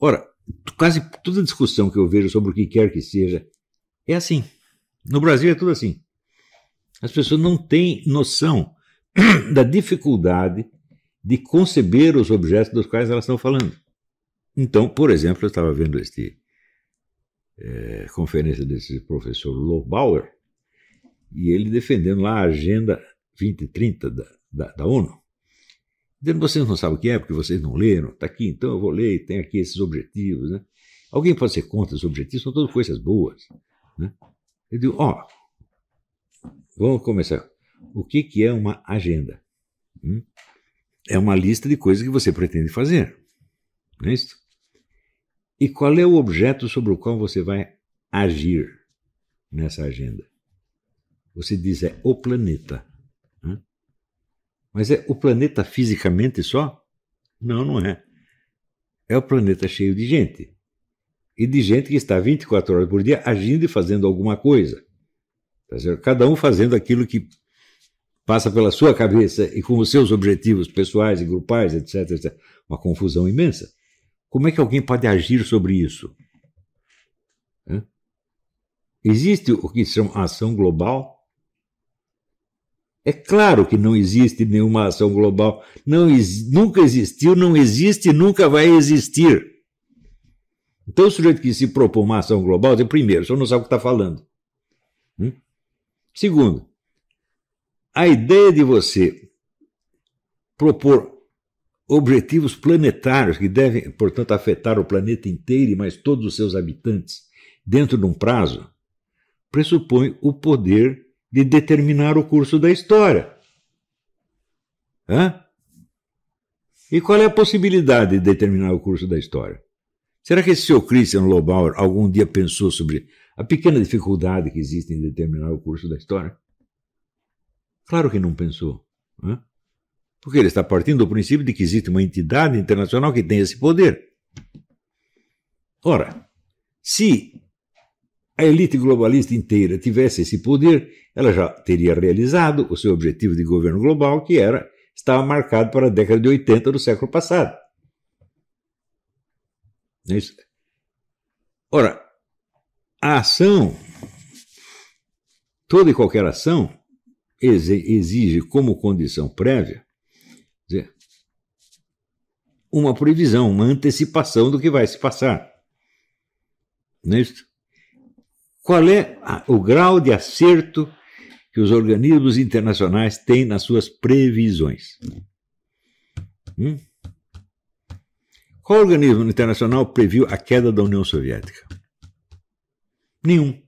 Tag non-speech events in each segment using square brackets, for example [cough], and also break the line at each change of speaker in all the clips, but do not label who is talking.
Ora, quase toda discussão que eu vejo sobre o que quer que seja é assim. No Brasil é tudo assim. As pessoas não têm noção [clears throat] da dificuldade de conceber os objetos dos quais elas estão falando. Então, por exemplo, eu estava vendo este é, conferência desse professor Lobauer e ele defendendo lá a Agenda 2030 da, da, da ONU. Dizendo, vocês não sabem o que é, porque vocês não leram. Está aqui, então eu vou ler, tem aqui esses objetivos. Né? Alguém pode ser contra os objetivos, são todas coisas boas. Né? Eu digo, ó, vamos começar. O que, que é uma agenda? Hum? É uma lista de coisas que você pretende fazer. Não é isso? E qual é o objeto sobre o qual você vai agir nessa agenda? Você diz é o planeta. Mas é o planeta fisicamente só? Não, não é. É o planeta cheio de gente. E de gente que está 24 horas por dia agindo e fazendo alguma coisa. Tá Cada um fazendo aquilo que passa pela sua cabeça e com os seus objetivos pessoais e grupais, etc, etc. Uma confusão imensa. Como é que alguém pode agir sobre isso? Existe o que se chama ação global? É claro que não existe nenhuma ação global. Não, nunca existiu, não existe e nunca vai existir. Então, o sujeito que se propõe uma ação global, primeiro, o senhor não sabe o que está falando. Hum? Segundo, a ideia de você propor objetivos planetários que devem, portanto, afetar o planeta inteiro e mais todos os seus habitantes dentro de um prazo, pressupõe o poder de determinar o curso da história. Hã? E qual é a possibilidade de determinar o curso da história? Será que esse seu Christian Lobauer algum dia pensou sobre a pequena dificuldade que existe em determinar o curso da história? Claro que não pensou. Porque ele está partindo do princípio de que existe uma entidade internacional que tem esse poder. Ora, se a elite globalista inteira tivesse esse poder, ela já teria realizado o seu objetivo de governo global, que era estava marcado para a década de 80 do século passado. É isso. Ora, a ação, toda e qualquer ação, exige como condição prévia dizer, uma previsão, uma antecipação do que vai se passar. Não é isso? Qual é o grau de acerto que os organismos internacionais têm nas suas previsões? Hum? Qual organismo internacional previu a queda da União Soviética? Nenhum.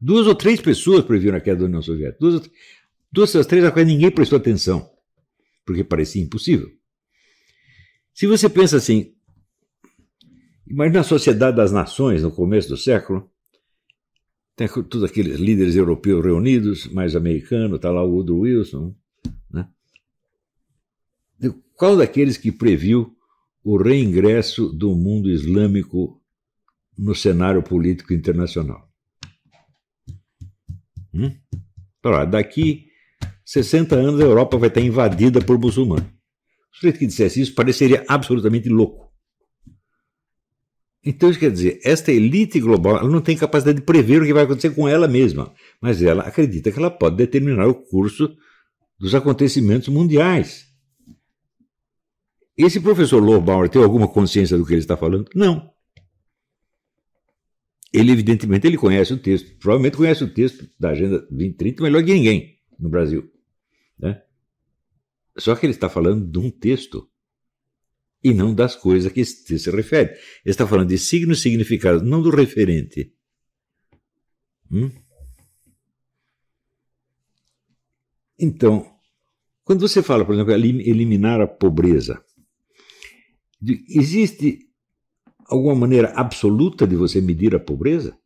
Duas ou três pessoas previram a queda da União Soviética. Duas, duas das três a quais ninguém prestou atenção, porque parecia impossível. Se você pensa assim, imagina a Sociedade das Nações no começo do século, tem todos aqueles líderes europeus reunidos, mais americano, está lá o Woodrow Wilson. Né? Qual daqueles que previu o reingresso do mundo islâmico no cenário político internacional? Hum? daqui 60 anos a Europa vai estar invadida por muçulmanos. O sujeito que dissesse isso pareceria absolutamente louco. Então isso quer dizer, esta elite global ela não tem capacidade de prever o que vai acontecer com ela mesma, mas ela acredita que ela pode determinar o curso dos acontecimentos mundiais. Esse professor Lobauer tem alguma consciência do que ele está falando? Não. Ele, evidentemente, ele conhece o texto, provavelmente conhece o texto da Agenda 2030 melhor que ninguém no Brasil. Né? Só que ele está falando de um texto e não das coisas que se refere. Ele está falando de signo e significado, não do referente. Hum? Então, quando você fala, por exemplo, eliminar a pobreza, existe alguma maneira absoluta de você medir a pobreza?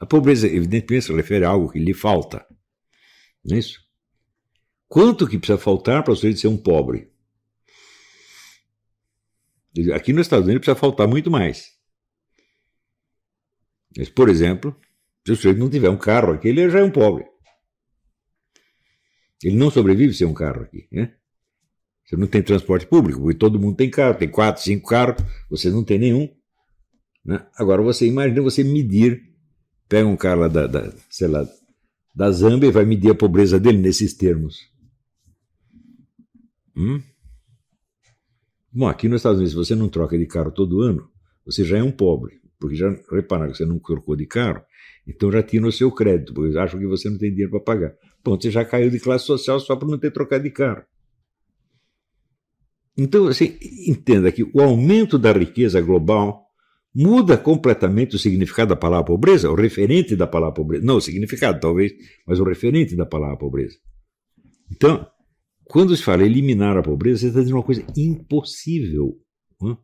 A pobreza, evidentemente, se refere a algo que lhe falta. Não é isso? Quanto que precisa faltar para você ser um pobre? Aqui nos Estados Unidos precisa faltar muito mais. Mas, por exemplo, se o sujeito não tiver um carro aqui, ele já é um pobre. Ele não sobrevive sem um carro aqui. Né? Você não tem transporte público, porque todo mundo tem carro, tem quatro, cinco carros, você não tem nenhum. Né? Agora você imagina você medir, pega um cara lá da, da, sei lá, da Zâmbia e vai medir a pobreza dele nesses termos. Hum? Bom, aqui nos Estados Unidos, se você não troca de carro todo ano, você já é um pobre, porque já repararam que você não trocou de carro, então já tira o seu crédito, porque acham que você não tem dinheiro para pagar. Pronto, você já caiu de classe social só por não ter trocado de carro. Então, assim, entenda que o aumento da riqueza global muda completamente o significado da palavra pobreza, o referente da palavra pobreza. Não o significado, talvez, mas o referente da palavra pobreza. Então, quando se fala eliminar a pobreza, você está dizendo uma coisa impossível. Não?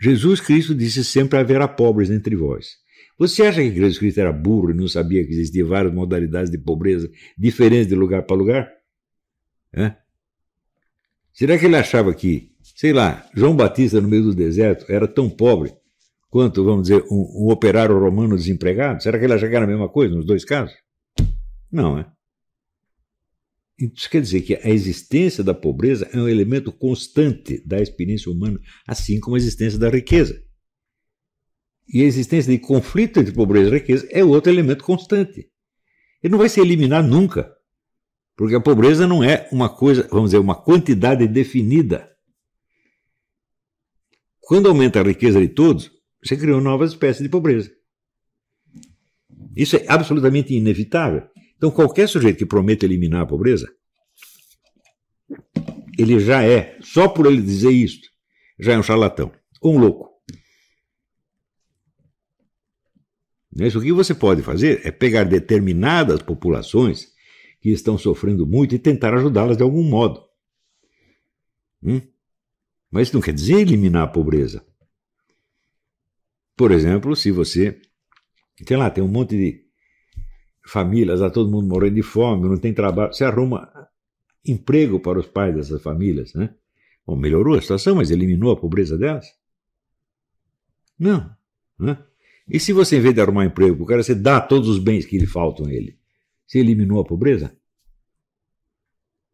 Jesus Cristo disse sempre haverá pobres entre vós. Você acha que Jesus Cristo era burro e não sabia que existiam várias modalidades de pobreza diferentes de lugar para lugar? É? Será que ele achava que, sei lá, João Batista no meio do deserto era tão pobre quanto, vamos dizer, um, um operário romano desempregado? Será que ele achava que era a mesma coisa nos dois casos? Não, é? Isso quer dizer que a existência da pobreza é um elemento constante da experiência humana, assim como a existência da riqueza. E a existência de conflito entre pobreza e riqueza é outro elemento constante. Ele não vai se eliminar nunca. Porque a pobreza não é uma coisa, vamos dizer, uma quantidade definida. Quando aumenta a riqueza de todos, você criou novas espécies de pobreza. Isso é absolutamente inevitável. Então, qualquer sujeito que promete eliminar a pobreza, ele já é, só por ele dizer isso, já é um charlatão, ou um louco. Isso o que você pode fazer é pegar determinadas populações que estão sofrendo muito e tentar ajudá-las de algum modo. Hum? Mas isso não quer dizer eliminar a pobreza. Por exemplo, se você, sei lá, tem um monte de famílias, está todo mundo morrendo de fome, não tem trabalho, você arruma emprego para os pais dessas famílias, né? Bom, melhorou a situação, mas eliminou a pobreza delas? Não. Né? E se você, em vez de arrumar emprego para o cara, você dá todos os bens que lhe faltam a ele? Você eliminou a pobreza?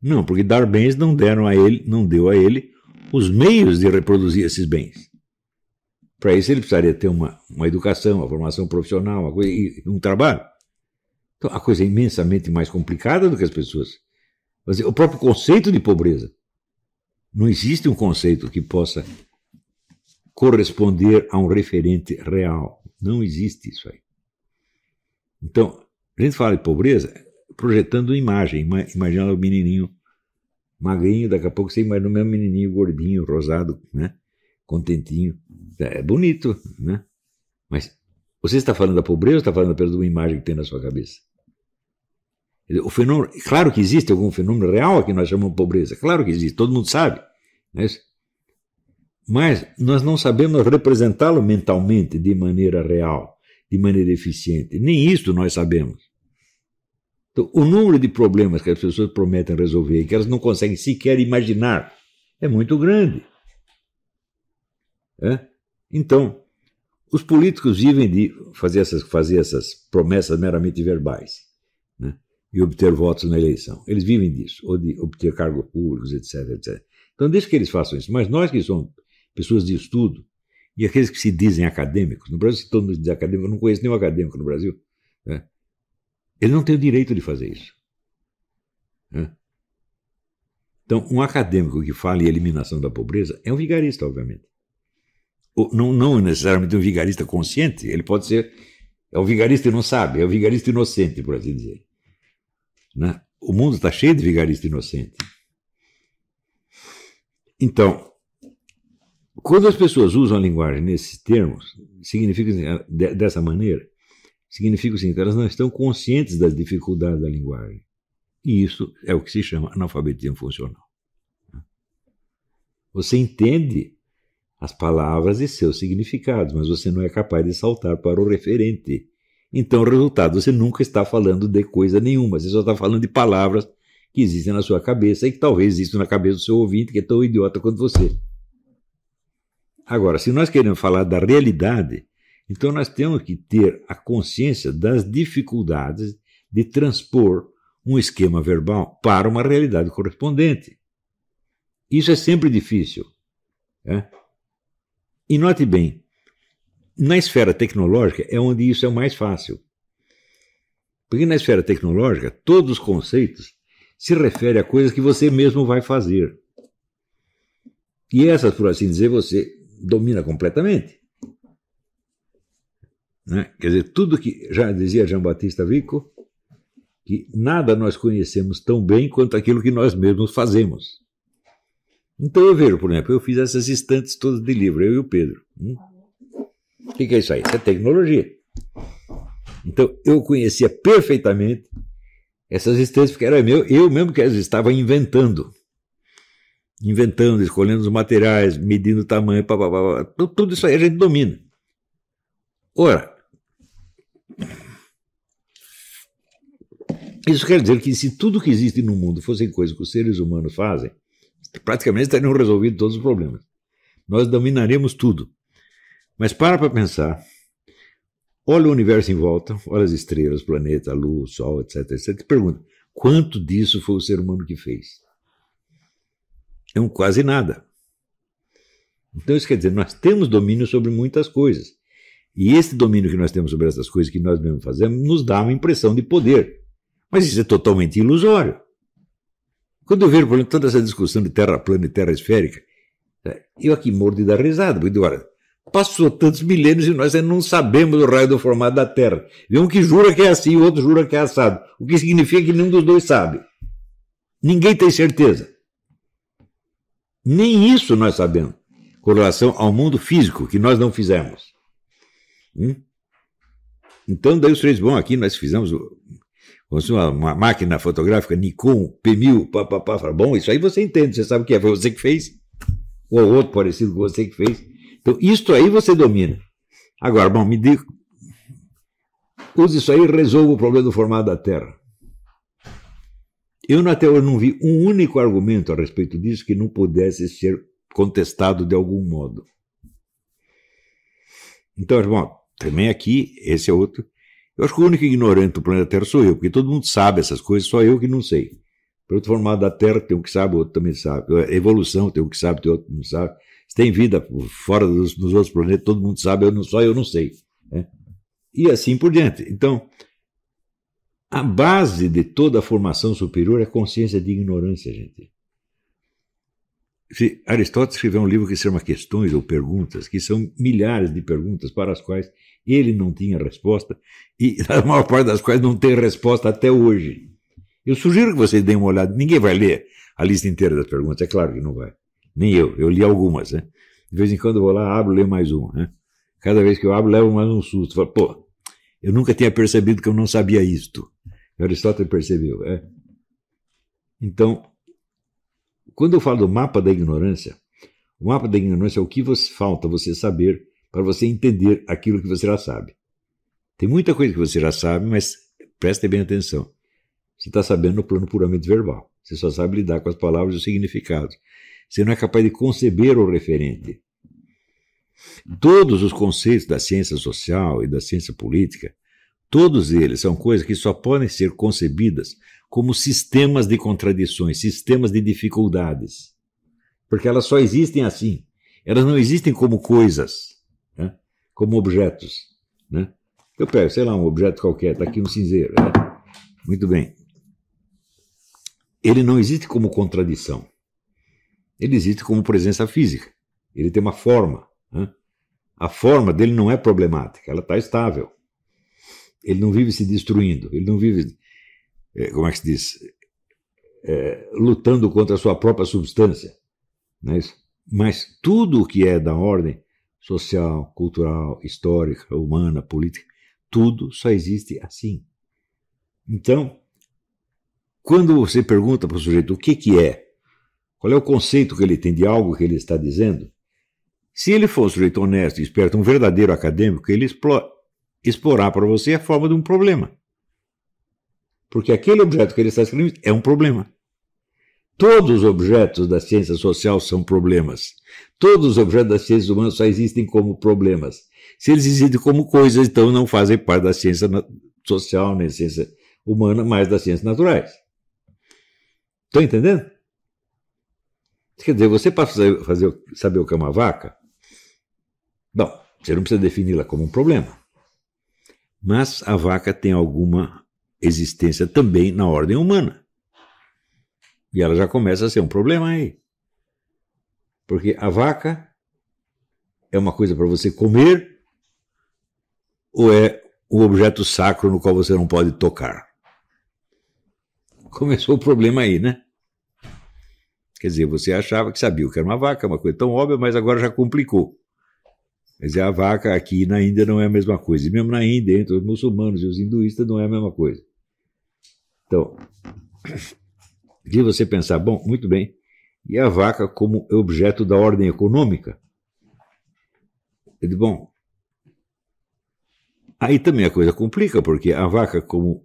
Não, porque dar bens não deram a ele, não deu a ele os meios de reproduzir esses bens. Para isso ele precisaria ter uma, uma educação, uma formação profissional, uma coisa, um trabalho. Então a coisa é imensamente mais complicada do que as pessoas. Dizer, o próprio conceito de pobreza. Não existe um conceito que possa corresponder a um referente real. Não existe isso aí. Então, a gente fala de pobreza projetando imagem. Imagina o menininho magrinho, daqui a pouco você imagina o mesmo menininho gordinho, rosado, né? contentinho. É bonito, né? Mas você está falando da pobreza ou está falando apenas de uma imagem que tem na sua cabeça? O fenômeno, claro que existe algum fenômeno real que nós chamamos de pobreza, claro que existe, todo mundo sabe. Né? Mas nós não sabemos representá-lo mentalmente de maneira real, de maneira eficiente. Nem isso nós sabemos. Então, o número de problemas que as pessoas prometem resolver e que elas não conseguem sequer imaginar é muito grande. É? Então, os políticos vivem de fazer essas, fazer essas promessas meramente verbais né? E obter votos na eleição. Eles vivem disso, ou de obter cargos públicos, etc, etc. Então, deixa que eles façam isso. Mas nós que somos pessoas de estudo, e aqueles que se dizem acadêmicos, no Brasil, se todo mundo diz acadêmico, eu não conheço nenhum acadêmico no Brasil. Né? Ele não tem o direito de fazer isso. Né? Então, um acadêmico que fala em eliminação da pobreza é um vigarista, obviamente. Ou, não, não necessariamente um vigarista consciente, ele pode ser. É o vigarista e não sabe, é o vigarista inocente, por assim dizer. Né? O mundo está cheio de vigarista inocente. Então, quando as pessoas usam a linguagem nesses termos, significa dessa maneira, significa o seguinte: elas não estão conscientes das dificuldades da linguagem. E isso é o que se chama analfabetismo funcional. Você entende as palavras e seus significados, mas você não é capaz de saltar para o referente. Então, o resultado, você nunca está falando de coisa nenhuma, você só está falando de palavras que existem na sua cabeça e que talvez existam na cabeça do seu ouvinte, que é tão idiota quanto você. Agora, se nós queremos falar da realidade, então nós temos que ter a consciência das dificuldades de transpor um esquema verbal para uma realidade correspondente. Isso é sempre difícil. É? E note bem, na esfera tecnológica é onde isso é o mais fácil. Porque na esfera tecnológica, todos os conceitos se referem a coisas que você mesmo vai fazer. E essas, por assim dizer, você domina completamente. Né? Quer dizer, tudo que já dizia Jean Batista Vico, que nada nós conhecemos tão bem quanto aquilo que nós mesmos fazemos. Então eu vejo, por exemplo, eu fiz essas estantes todas de livro, eu e o Pedro. Hum? O que, que é isso aí? Isso é tecnologia. Então eu conhecia perfeitamente essas estantes, porque era meu, eu mesmo que estava inventando. Inventando, escolhendo os materiais, medindo o tamanho, pá, pá, pá, tudo isso aí a gente domina. Ora, isso quer dizer que se tudo que existe no mundo fossem coisas que os seres humanos fazem, praticamente estariam resolvidos todos os problemas. Nós dominaremos tudo. Mas para para pensar. Olha o universo em volta, olha as estrelas, planeta, a luz, o sol, etc, etc. Te pergunta, quanto disso foi o ser humano que fez? É um quase nada. Então isso quer dizer, nós temos domínio sobre muitas coisas. E esse domínio que nós temos sobre essas coisas que nós mesmos fazemos nos dá uma impressão de poder. Mas isso é totalmente ilusório. Quando eu vejo, por exemplo, toda essa discussão de terra plana e terra esférica, é, eu aqui morro de dar risada, porque agora passou tantos milênios e nós ainda não sabemos o raio do formato da Terra. Vê um que jura que é assim, o outro jura que é assado. O que significa que nenhum dos dois sabe. Ninguém tem certeza. Nem isso nós sabemos, com relação ao mundo físico, que nós não fizemos. Hum? Então, daí os três, bom, aqui nós fizemos uma, máquina fotográfica Nikon P1000, papapá, bom, isso aí você entende, você sabe o que é, foi você que fez, ou outro parecido com você que fez. Então, isto aí você domina. Agora, bom, me diga, use isso aí e resolva o problema do formato da Terra. Eu até hoje não vi um único argumento a respeito disso que não pudesse ser contestado de algum modo. Então, bom, também aqui, esse é outro. Eu acho que o único ignorante do planeta Terra sou eu, porque todo mundo sabe essas coisas, só eu que não sei. Pelo formato da Terra tem um que sabe, o outro também sabe. Evolução tem um que sabe, tem outro que não sabe. Se tem vida fora dos, dos, outros planetas, todo mundo sabe, eu não, só eu não sei. Né? E assim por diante. Então, a base de toda a formação superior é a consciência de ignorância, gente. Aristóteles escreveu um livro que se chama Questões ou Perguntas, que são milhares de perguntas para as quais ele não tinha resposta, e [laughs] a maior parte das quais não tem resposta até hoje. Eu sugiro que vocês deem uma olhada. Ninguém vai ler a lista inteira das perguntas, é claro que não vai. Nem eu. Eu li algumas, né? De vez em quando eu vou lá, abro, leio mais uma, né? Cada vez que eu abro, levo mais um susto. Falo, pô, eu nunca tinha percebido que eu não sabia isto. Aristóteles percebeu, é? Então, quando eu falo do mapa da ignorância, o mapa da ignorância é o que você, falta você saber para você entender aquilo que você já sabe. Tem muita coisa que você já sabe, mas preste bem atenção. Você está sabendo no plano puramente verbal. Você só sabe lidar com as palavras e os significados. Você não é capaz de conceber o referente. Todos os conceitos da ciência social e da ciência política, todos eles são coisas que só podem ser concebidas como sistemas de contradições, sistemas de dificuldades. Porque elas só existem assim. Elas não existem como coisas como objetos. Né? Eu pego, sei lá, um objeto qualquer, está aqui um cinzeiro. Né? Muito bem. Ele não existe como contradição. Ele existe como presença física. Ele tem uma forma. Né? A forma dele não é problemática, ela está estável. Ele não vive se destruindo, ele não vive, é, como é que se diz, é, lutando contra a sua própria substância. Não é isso? Mas tudo o que é da ordem social, cultural, histórica, humana, política, tudo só existe assim. Então, quando você pergunta para o sujeito o que, que é, qual é o conceito que ele tem de algo que ele está dizendo, se ele for um sujeito honesto e esperto, um verdadeiro acadêmico, ele explorar para você a forma de um problema. Porque aquele objeto que ele está escrevendo é um problema. Todos os objetos da ciência social são problemas. Todos os objetos das ciências humanas só existem como problemas. Se eles existem como coisas, então não fazem parte da ciência social, nem da ciência humana, mas das ciências naturais. Estão entendendo? Quer dizer, você para fazer, fazer, saber o que é uma vaca, bom, você não precisa defini-la como um problema. Mas a vaca tem alguma existência também na ordem humana. E ela já começa a ser um problema aí. Porque a vaca é uma coisa para você comer ou é um objeto sacro no qual você não pode tocar? Começou o problema aí, né? Quer dizer, você achava que sabia o que era uma vaca, uma coisa tão óbvia, mas agora já complicou. Quer dizer, a vaca aqui na Índia não é a mesma coisa. E mesmo na Índia, entre os muçulmanos e os hinduístas, não é a mesma coisa. Então, [clears throat] de você pensar, bom, muito bem, e a vaca como objeto da ordem econômica? Ele, bom, aí também a coisa complica, porque a vaca como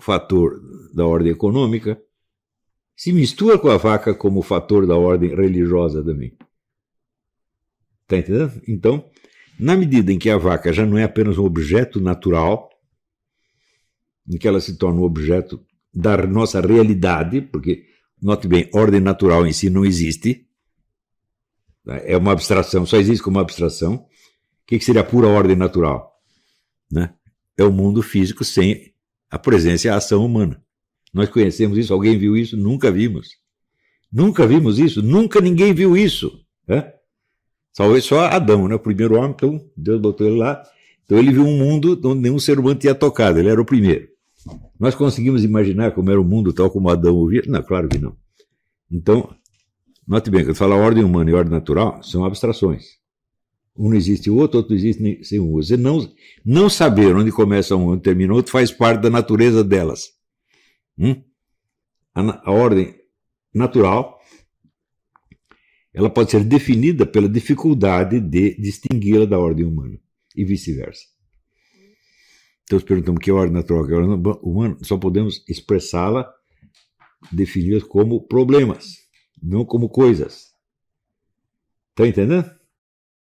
fator da ordem econômica se mistura com a vaca como fator da ordem religiosa também. Está entendendo? Então, na medida em que a vaca já não é apenas um objeto natural, em que ela se torna um objeto da nossa realidade, porque, note bem, ordem natural em si não existe, né? é uma abstração, só existe como abstração. O que seria a pura ordem natural? Né? É o mundo físico sem a presença e a ação humana. Nós conhecemos isso, alguém viu isso? Nunca vimos. Nunca vimos isso, nunca ninguém viu isso. Né? Talvez só Adão, né? o primeiro homem, então Deus botou ele lá. Então ele viu um mundo onde nenhum ser humano tinha tocado, ele era o primeiro. Nós conseguimos imaginar como era o mundo tal como Adão ouvia? Não, claro que não. Então, note bem, quando fala ordem humana e ordem natural, são abstrações. Um não existe o outro, outro não existe sem um. Você não, não saber onde começa um, onde termina o outro, faz parte da natureza delas. Hum? A, a ordem natural ela pode ser definida pela dificuldade de distingui-la da ordem humana e vice-versa. Então, perguntamos que é ordem natural, que é ordem humana, só podemos expressá-la, defini-la como problemas, não como coisas. Está entendendo?